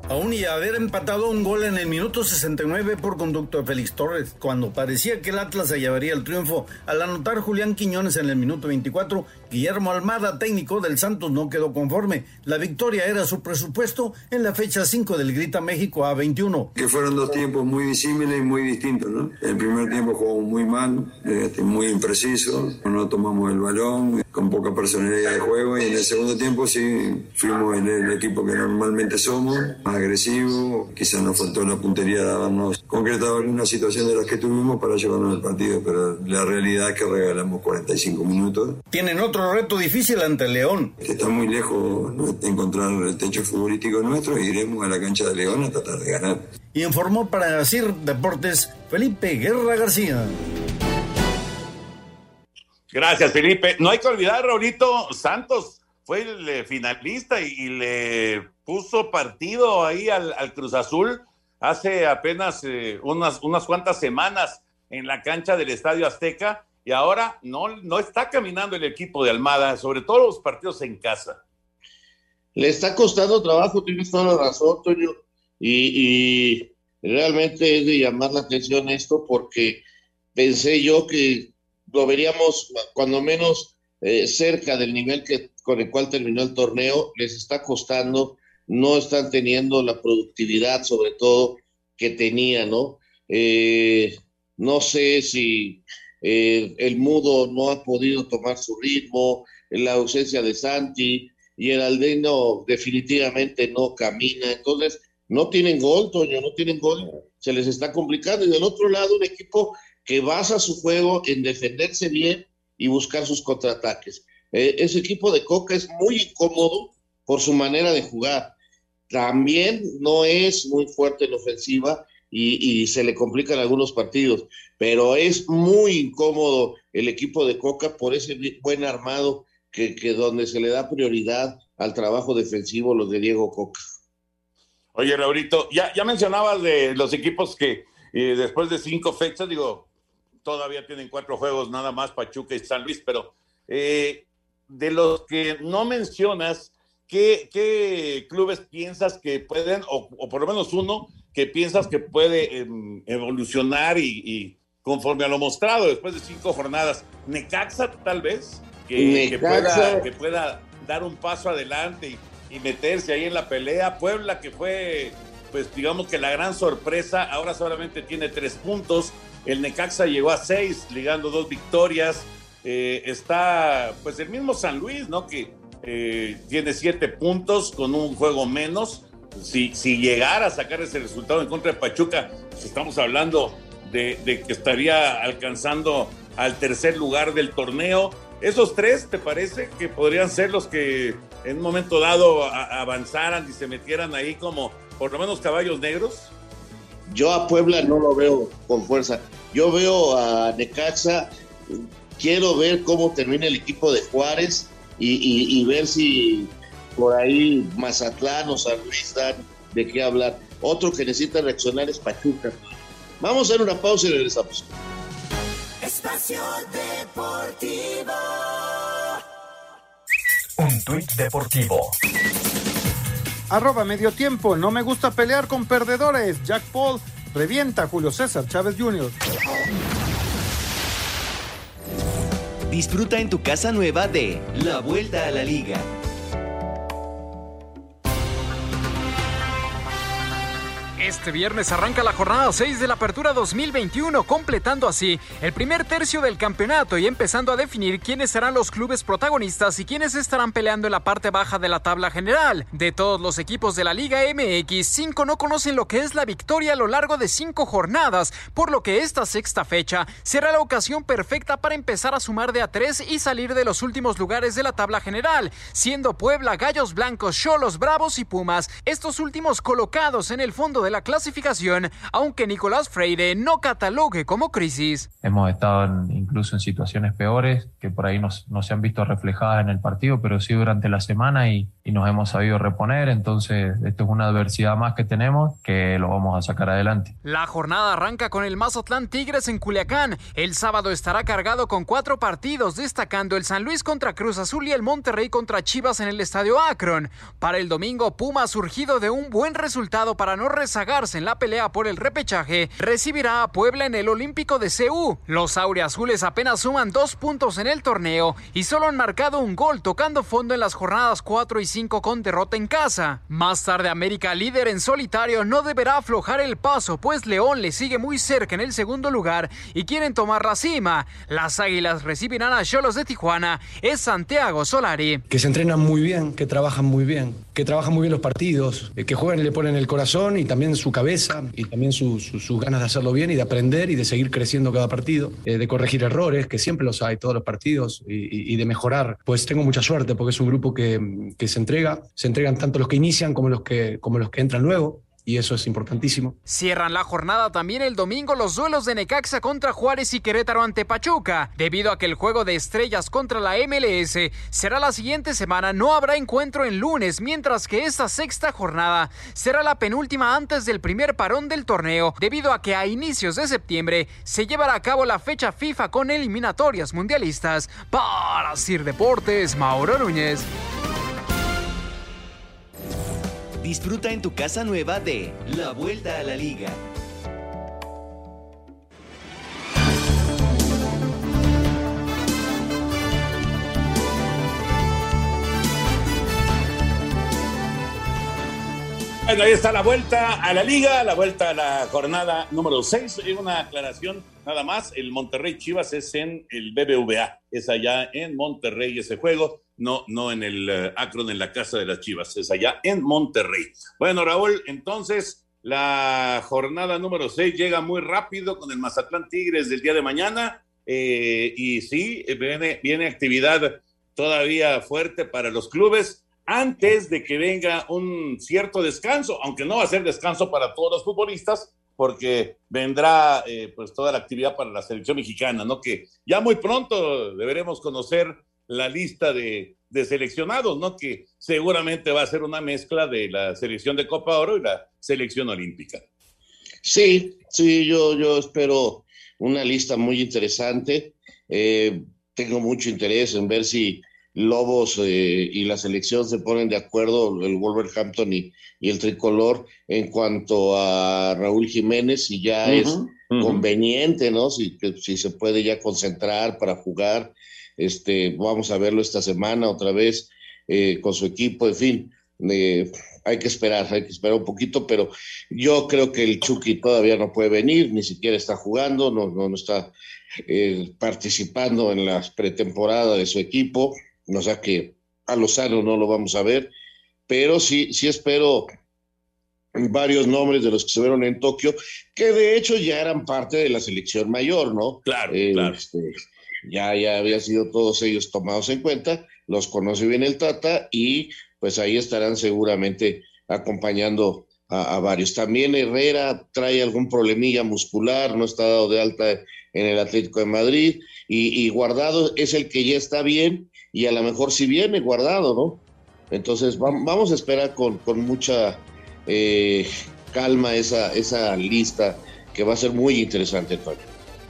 aún y haber empatado un gol en el minuto 69 por conducto de Félix Torres, cuando parecía que el Atlas se llevaría el triunfo. Al anotar Julián Quiñones en el minuto 24, Guillermo Almada, técnico del Santos, no quedó conforme. La victoria era su presupuesto en la fecha 5 del Grita México A21. Que fueron dos tiempos muy disímiles y muy distintos, ¿no? El primer tiempo jugamos muy mal, este, muy impreciso, no tomamos el balón, con poca personalidad de juego, y en el segundo tiempo sí fuimos el, el equipo que normalmente somos, agresivo, quizás nos faltó la puntería de habernos concretado en una situación de las que tuvimos para llevarnos al partido, pero la realidad es que regalamos 45 minutos. Tienen otro reto difícil ante León. Está muy lejos de encontrar el techo futbolístico nuestro y iremos a la cancha de León a tratar de ganar. Y informó para CIR Deportes Felipe Guerra García. Gracias, Felipe. No hay que olvidar, Raulito Santos fue el eh, finalista y, le puso partido ahí al, Cruz Azul hace apenas eh, unas, unas cuantas semanas en la cancha del Estadio Azteca y ahora no, no está caminando el equipo de Almada, sobre todo los partidos en casa. Le está costando trabajo, tienes toda la razón, Toño, y, y realmente es de llamar la atención esto porque pensé yo que lo veríamos cuando menos eh, cerca del nivel que, con el cual terminó el torneo, les está costando, no están teniendo la productividad sobre todo que tenía, ¿no? Eh, no sé si eh, el mudo no ha podido tomar su ritmo, la ausencia de Santi y el Aldeno definitivamente no camina, entonces no tienen gol, Toño, no tienen gol, se les está complicando y del otro lado un equipo que basa su juego en defenderse bien y buscar sus contraataques. Eh, ese equipo de Coca es muy incómodo por su manera de jugar. También no es muy fuerte en ofensiva y, se le complican algunos partidos, pero es muy incómodo el equipo de Coca por ese buen armado que, donde se le da prioridad al trabajo defensivo los de Diego Coca. Oye, Raurito, ya, ya mencionabas de los equipos que eh, después de cinco fechas, digo, todavía tienen cuatro juegos nada más, Pachuca y San Luis, pero eh, de los que no mencionas, ¿qué, clubes piensas que pueden, o, por lo menos uno, que piensas que puede em, evolucionar y, conforme a lo mostrado después de cinco jornadas? Necaxa tal vez, que, pueda, dar un paso adelante y, y meterse ahí en la pelea. Puebla que fue pues digamos que la gran sorpresa, ahora solamente tiene tres puntos, el Necaxa llegó a seis, ligando dos victorias. Eh, está, pues, el mismo San Luis, ¿no? Que eh, tiene siete puntos con un juego menos. Si, si llegara a sacar ese resultado en contra de Pachuca, pues estamos hablando de, que estaría alcanzando al tercer lugar del torneo. Esos tres, ¿te parece que podrían ser los que en un momento dado avanzaran y se metieran ahí como por lo menos caballos negros? Yo a Puebla no lo veo con fuerza. Yo veo a Necaxa, quiero ver cómo termina el equipo de Juárez y, ver si por ahí Mazatlán o San Luis dan de qué hablar. Otro que necesita reaccionar es Pachuca. Vamos a hacer una pausa y regresamos. Espacio Deportivo. Un tuit deportivo. Arroba medio tiempo. No me gusta pelear con perdedores. Jack Paul revienta a Julio César Chávez Jr. Disfruta en tu casa nueva de La Vuelta a la Liga Este viernes arranca la jornada 6 de la Apertura 2021, completando así el primer tercio del campeonato y empezando a definir quiénes serán los clubes protagonistas y quiénes estarán peleando en la parte baja de la tabla general. De todos los equipos de la Liga MX, cinco no conocen lo que es la victoria a lo largo de cinco jornadas, por lo que esta sexta fecha será la ocasión perfecta para empezar a sumar de a tres y salir de los últimos lugares de la tabla general, siendo Puebla, Gallos Blancos, Cholos, Bravos y Pumas, estos últimos colocados en el fondo de la clasificación, aunque Nicolás Freire no catalogue como crisis. Hemos estado incluso en situaciones peores que por ahí no, se han visto reflejadas en el partido, pero sí durante la semana y, y nos hemos sabido reponer. Entonces, esto es una adversidad más que tenemos que lo vamos a sacar adelante. La jornada arranca con el Mazatlán Tigres en Culiacán. El sábado estará cargado con cuatro partidos, destacando el San Luis contra Cruz Azul y el Monterrey contra Chivas en el Estadio Akron. Para el domingo, Puma ha surgido de un buen resultado para no rezagar en la pelea por el repechaje, recibirá a Puebla en el Olímpico de CU. Los auriazules apenas suman dos puntos en el torneo y solo han marcado un gol tocando fondo en las jornadas 4 y 5 con derrota en casa. Más tarde América, líder en solitario, no deberá aflojar el paso, pues León le sigue muy cerca en el segundo lugar y quieren tomar la cima. Las Águilas recibirán a Cholos de Tijuana. Es Santiago Solari. Que se entrenan muy bien, que trabajan muy bien, que trabajan muy bien los partidos, eh, que juegan y le ponen el corazón y también su cabeza y también sus ganas de hacerlo bien y de aprender y de seguir creciendo cada partido, eh, de corregir errores, que siempre los hay todos los partidos y, y, de mejorar. Pues tengo mucha suerte porque es un grupo que, que se entrega, se entregan tanto los que inician como los que, como los que entran luego y eso es importantísimo. Cierran la jornada también el domingo los duelos de Necaxa contra Juárez y Querétaro ante Pachuca. Debido a que el juego de estrellas contra la MLS será la siguiente semana, no habrá encuentro en lunes, mientras que esta sexta jornada será la penúltima antes del primer parón del torneo, debido a que a inicios de septiembre se llevará a cabo la fecha FIFA con eliminatorias mundialistas. Para Sir Deportes, Mauro Núñez. Disfruta en tu casa nueva de La Vuelta a la Liga. Bueno, ahí está la vuelta a la liga, la vuelta a la jornada número 6. Una aclaración nada más, el Monterrey Chivas es en el BBVA, es allá en Monterrey ese juego no, no en el uh, Akron, en la casa de las Chivas, es allá en Monterrey. Bueno, Raúl, entonces la jornada número 6 llega muy rápido con el Mazatlán Tigres del día de mañana. Eh, y sí, viene, viene actividad todavía fuerte para los clubes antes de que venga un cierto descanso, aunque no va a ser descanso para todos los futbolistas, porque vendrá eh, pues toda la actividad para la selección mexicana, ¿no? Que ya muy pronto deberemos conocer la lista de, seleccionados, ¿no? Que seguramente va a ser una mezcla de la selección de Copa Oro y la selección olímpica. Sí, sí, yo, yo espero una lista muy interesante. Eh, tengo mucho interés en ver si Lobos eh, y la selección se ponen de acuerdo, el Wolverhampton y, y el tricolor, en cuanto a Raúl Jiménez, si ya es conveniente, ¿no? Si, si se puede ya concentrar para jugar este, vamos a verlo esta semana otra vez eh, con su equipo, en fin. Eh, hay que esperar, hay que esperar un poquito, pero yo creo que el Chucky todavía no puede venir, ni siquiera está jugando, no, no, está eh, participando en la pretemporada de su equipo, o sea que a Lozano no lo vamos a ver, pero sí, sí espero varios nombres de los que se vieron en Tokio, que de hecho ya eran parte de la selección mayor, ¿no? Claro, claro. Este, ya, ya habían sido todos ellos tomados en cuenta, los conoce bien el Tata y pues ahí estarán seguramente acompañando a, varios. También Herrera trae algún problemilla muscular, no está dado de alta en el Atlético de Madrid y, Guardado es el que ya está bien y a lo mejor si viene Guardado, ¿no? Entonces vamos a esperar con, con mucha eh, calma esa, esa lista que va a ser muy interesante, Toño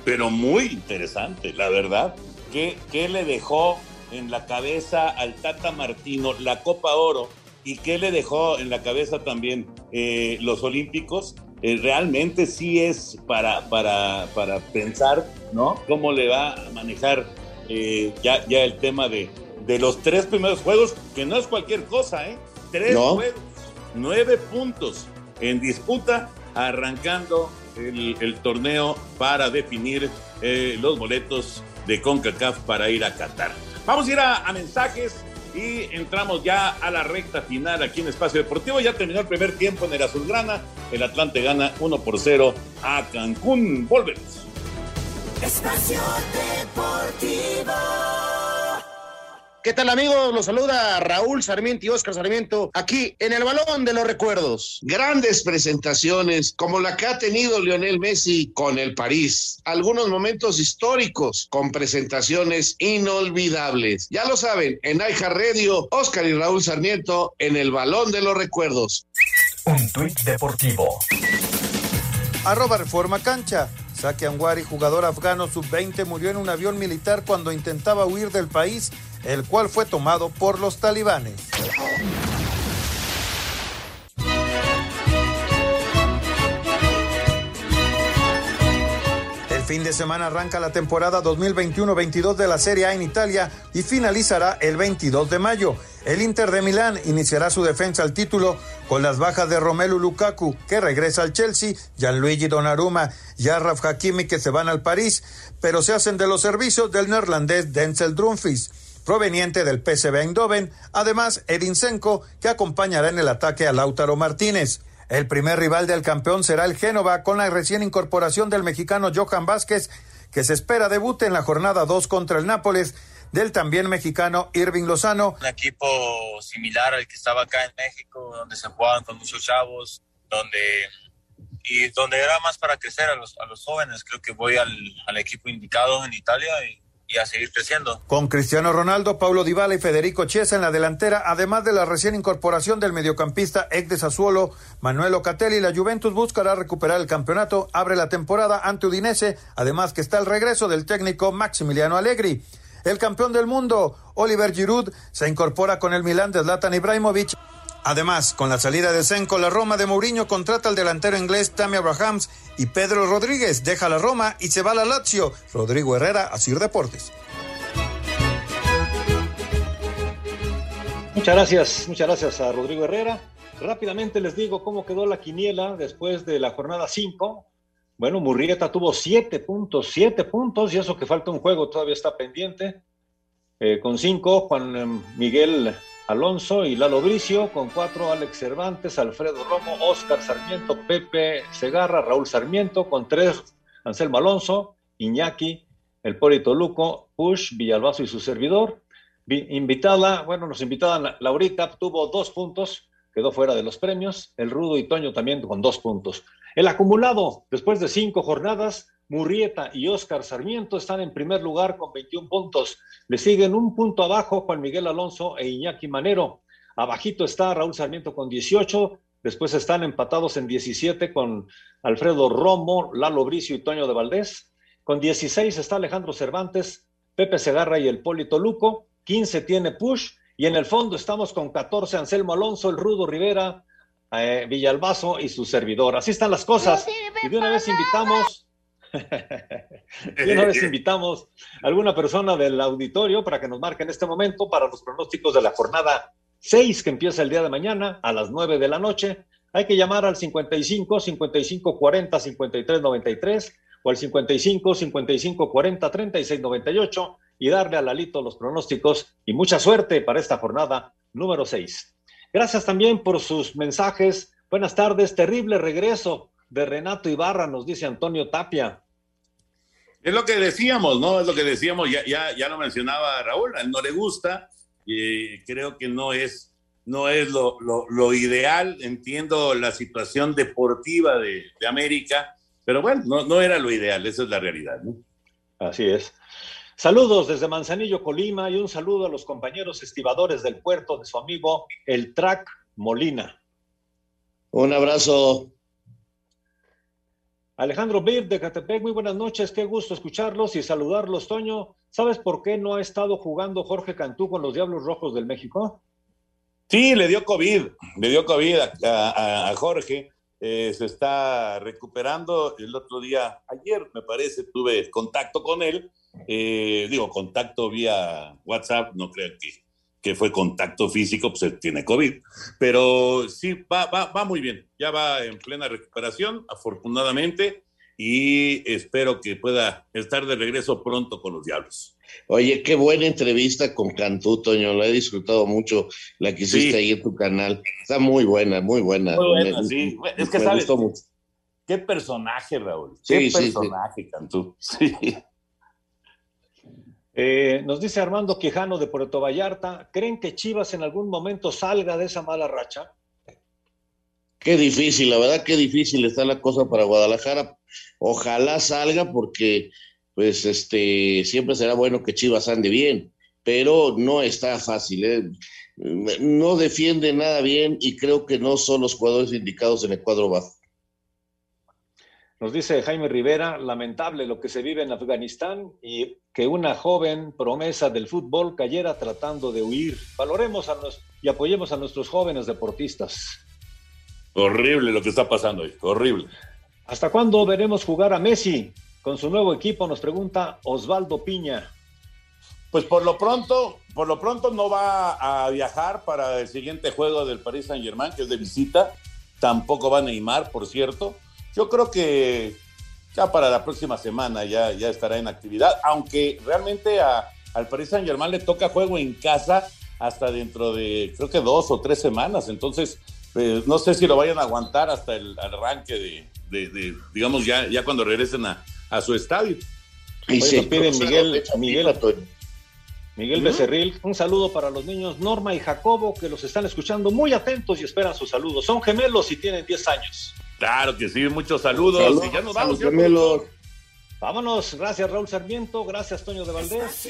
pero muy interesante, la verdad. ¿Qué, ¿Qué, le dejó en la cabeza al Tata Martino la Copa Oro y qué le dejó en la cabeza también eh, los Olímpicos? Eh, realmente sí es para, para, para pensar, ¿no? Cómo le va a manejar eh, ya, ya el tema de, de los tres primeros juegos, que no es cualquier cosa, ¿eh? Tres juegos, nueve puntos en disputa, arrancando el, torneo para definir eh, los boletos de CONCACAF para ir a Qatar. Vamos a ir a, mensajes y entramos ya a la recta final aquí en Espacio Deportivo. Ya terminó el primer tiempo en el Azulgrana. El Atlante gana 1 por 0 a Cancún. Volvemos. Espacio Deportivo. ¿Qué tal amigos? Los saluda Raúl Sarmiento y Oscar Sarmiento aquí en el Balón de los Recuerdos. Grandes presentaciones como la que ha tenido Lionel Messi con el París. Algunos momentos históricos con presentaciones inolvidables. Ya lo saben, en Aija Radio, Oscar y Raúl Sarmiento en el Balón de los Recuerdos. Un tuit deportivo. Arroba Reforma Cancha. Saki Anwari, jugador afgano sub-20, murió en un avión militar cuando intentaba huir del país el cual fue tomado por los talibanes. El fin de semana arranca la temporada 2021-22 de la Serie A en Italia y finalizará el 22 de mayo. El Inter de Milán iniciará su defensa al título con las bajas de Romelu Lukaku, que regresa al Chelsea, Gianluigi Donnarumma y Arraf Hakimi, que se van al París, pero se hacen de los servicios del neerlandés Denzel Drumfis proveniente del PSV Eindhoven, además Edin que acompañará en el ataque a Lautaro Martínez. El primer rival del campeón será el Génova con la recién incorporación del mexicano Johan Vázquez, que se espera debute en la jornada 2 contra el Nápoles del también mexicano Irving Lozano. Un equipo similar al que estaba acá en México, donde se jugaban con muchos chavos, donde y donde era más para crecer a los, a los jóvenes. Creo que voy al, al equipo indicado en Italia y y a seguir creciendo. Con Cristiano Ronaldo, Paulo Dybala y Federico Chiesa en la delantera, además de la recién incorporación del mediocampista ex de Sassuolo, Manuel Ocatelli, la Juventus buscará recuperar el campeonato, abre la temporada ante Udinese, además que está el regreso del técnico Maximiliano Allegri. El campeón del mundo, Oliver Giroud, se incorpora con el Milan de Zlatan Ibrahimovic. Además, con la salida de Senko, la Roma de Mourinho contrata al delantero inglés Tammy Abrahams y Pedro Rodríguez deja la Roma y se va a la Lazio. Rodrigo Herrera, Asir Deportes. Muchas gracias, muchas gracias a Rodrigo Herrera. Rápidamente les digo cómo quedó la quiniela después de la jornada 5. Bueno, Murrieta tuvo 7 puntos, 7 puntos, y eso que falta un juego todavía está pendiente. Eh, con 5, Juan em, Miguel Alonso y Lalo Bricio, con cuatro Alex Cervantes, Alfredo Romo, Oscar Sarmiento, Pepe Segarra, Raúl Sarmiento, con tres Anselmo Alonso, Iñaki, El Polito Luco, Push, Villalbazo y su servidor. Invitada, bueno, nos invitada Laurita, tuvo dos puntos, quedó fuera de los premios. El Rudo y Toño también con dos puntos. El acumulado, después de cinco jornadas, Murrieta y Óscar Sarmiento están en primer lugar con 21 puntos. Le siguen un punto abajo Juan Miguel Alonso e Iñaki Manero. Abajito está Raúl Sarmiento con 18. Después están empatados en 17 con Alfredo Romo, Lalo Bricio y Toño de Valdés. Con 16 está Alejandro Cervantes, Pepe Segarra y el Polito Luco. 15 tiene Push. Y en el fondo estamos con 14 Anselmo Alonso, el Rudo Rivera, eh, Villalbazo y su servidor. Así están las cosas. y de una vez invitamos y una vez invitamos a alguna persona del auditorio para que nos marque en este momento para los pronósticos de la jornada 6 que empieza el día de mañana a las 9 de la noche. Hay que llamar al 55 55 40 53 93 o al 55 55 40 36 98 y darle a Lalito los pronósticos y mucha suerte para esta jornada número 6. Gracias también por sus mensajes. Buenas tardes, terrible regreso de Renato Ibarra, nos dice Antonio Tapia. Es lo que decíamos, ¿no? Es lo que decíamos, ya, ya, ya lo mencionaba Raúl, a él no le gusta, y creo que no es, no es lo, lo, ideal, entiendo la situación deportiva de, de América, pero bueno, no, no, era lo ideal, esa es la realidad, ¿no? Así es. Saludos desde Manzanillo, Colima, y un saludo a los compañeros estibadores del puerto de su amigo el Track Molina. Un abrazo. Alejandro Bir de Catepec, muy buenas noches, qué gusto escucharlos y saludarlos, Toño. ¿Sabes por qué no ha estado jugando Jorge Cantú con los Diablos Rojos del México? Sí, le dio COVID, le dio COVID a, Jorge, eh, se está recuperando. El otro día, ayer me parece, tuve contacto con él, eh, digo, contacto vía WhatsApp, no creo que, que fue contacto físico, pues tiene COVID, pero sí, va, va, va muy bien, ya va en plena recuperación, afortunadamente, y espero que pueda estar de regreso pronto con los Diablos. Oye, qué buena entrevista con Cantú, Toño, la he disfrutado mucho, la que hiciste ahí en tu canal. Está muy buena, muy buena. Muy buena, sí. Es que sabes, qué personaje, Raúl. Qué personaje, Cantú. *laughs* Sí. Eh, nos dice Armando Quijano de Puerto Vallarta, ¿creen que Chivas en algún momento salga de esa mala racha? Qué difícil, la verdad qué difícil está la cosa para Guadalajara. Ojalá salga porque pues este siempre será bueno que Chivas ande bien, pero no está fácil. ¿eh? No defiende nada bien y creo que no son los jugadores indicados en el cuadro bajo. Nos dice Jaime Rivera, lamentable lo que se vive en Afganistán y que una joven promesa del fútbol cayera tratando de huir. Valoremos a nos y apoyemos a nuestros jóvenes deportistas. Horrible lo que está pasando hoy, horrible. ¿Hasta cuándo veremos jugar a Messi? con su nuevo equipo? Nos pregunta Osvaldo Piña. Pues por lo pronto, por lo pronto no va a viajar para el siguiente juego del Paris Saint Germain, que es de visita. Tampoco va a Neymar, por cierto. Yo creo que ya para la próxima semana ya, ya estará en actividad, aunque realmente a, al Paris Saint Germain le toca juego en casa hasta dentro de creo que dos o tres semanas. Entonces, pues, no sé si lo vayan a aguantar hasta el arranque de, digamos, ya, ya cuando regresen a, a su estadio. Y se pide Miguel, Miguel, Miguel Becerril, un saludo para los niños Norma y Jacobo que los están escuchando muy atentos y esperan sus saludos. Son gemelos y tienen 10 años. Claro que sí, muchos saludos. y ya nos vamos. Gemelos. Vámonos, gracias Raúl Sarmiento, gracias Toño de Valdés.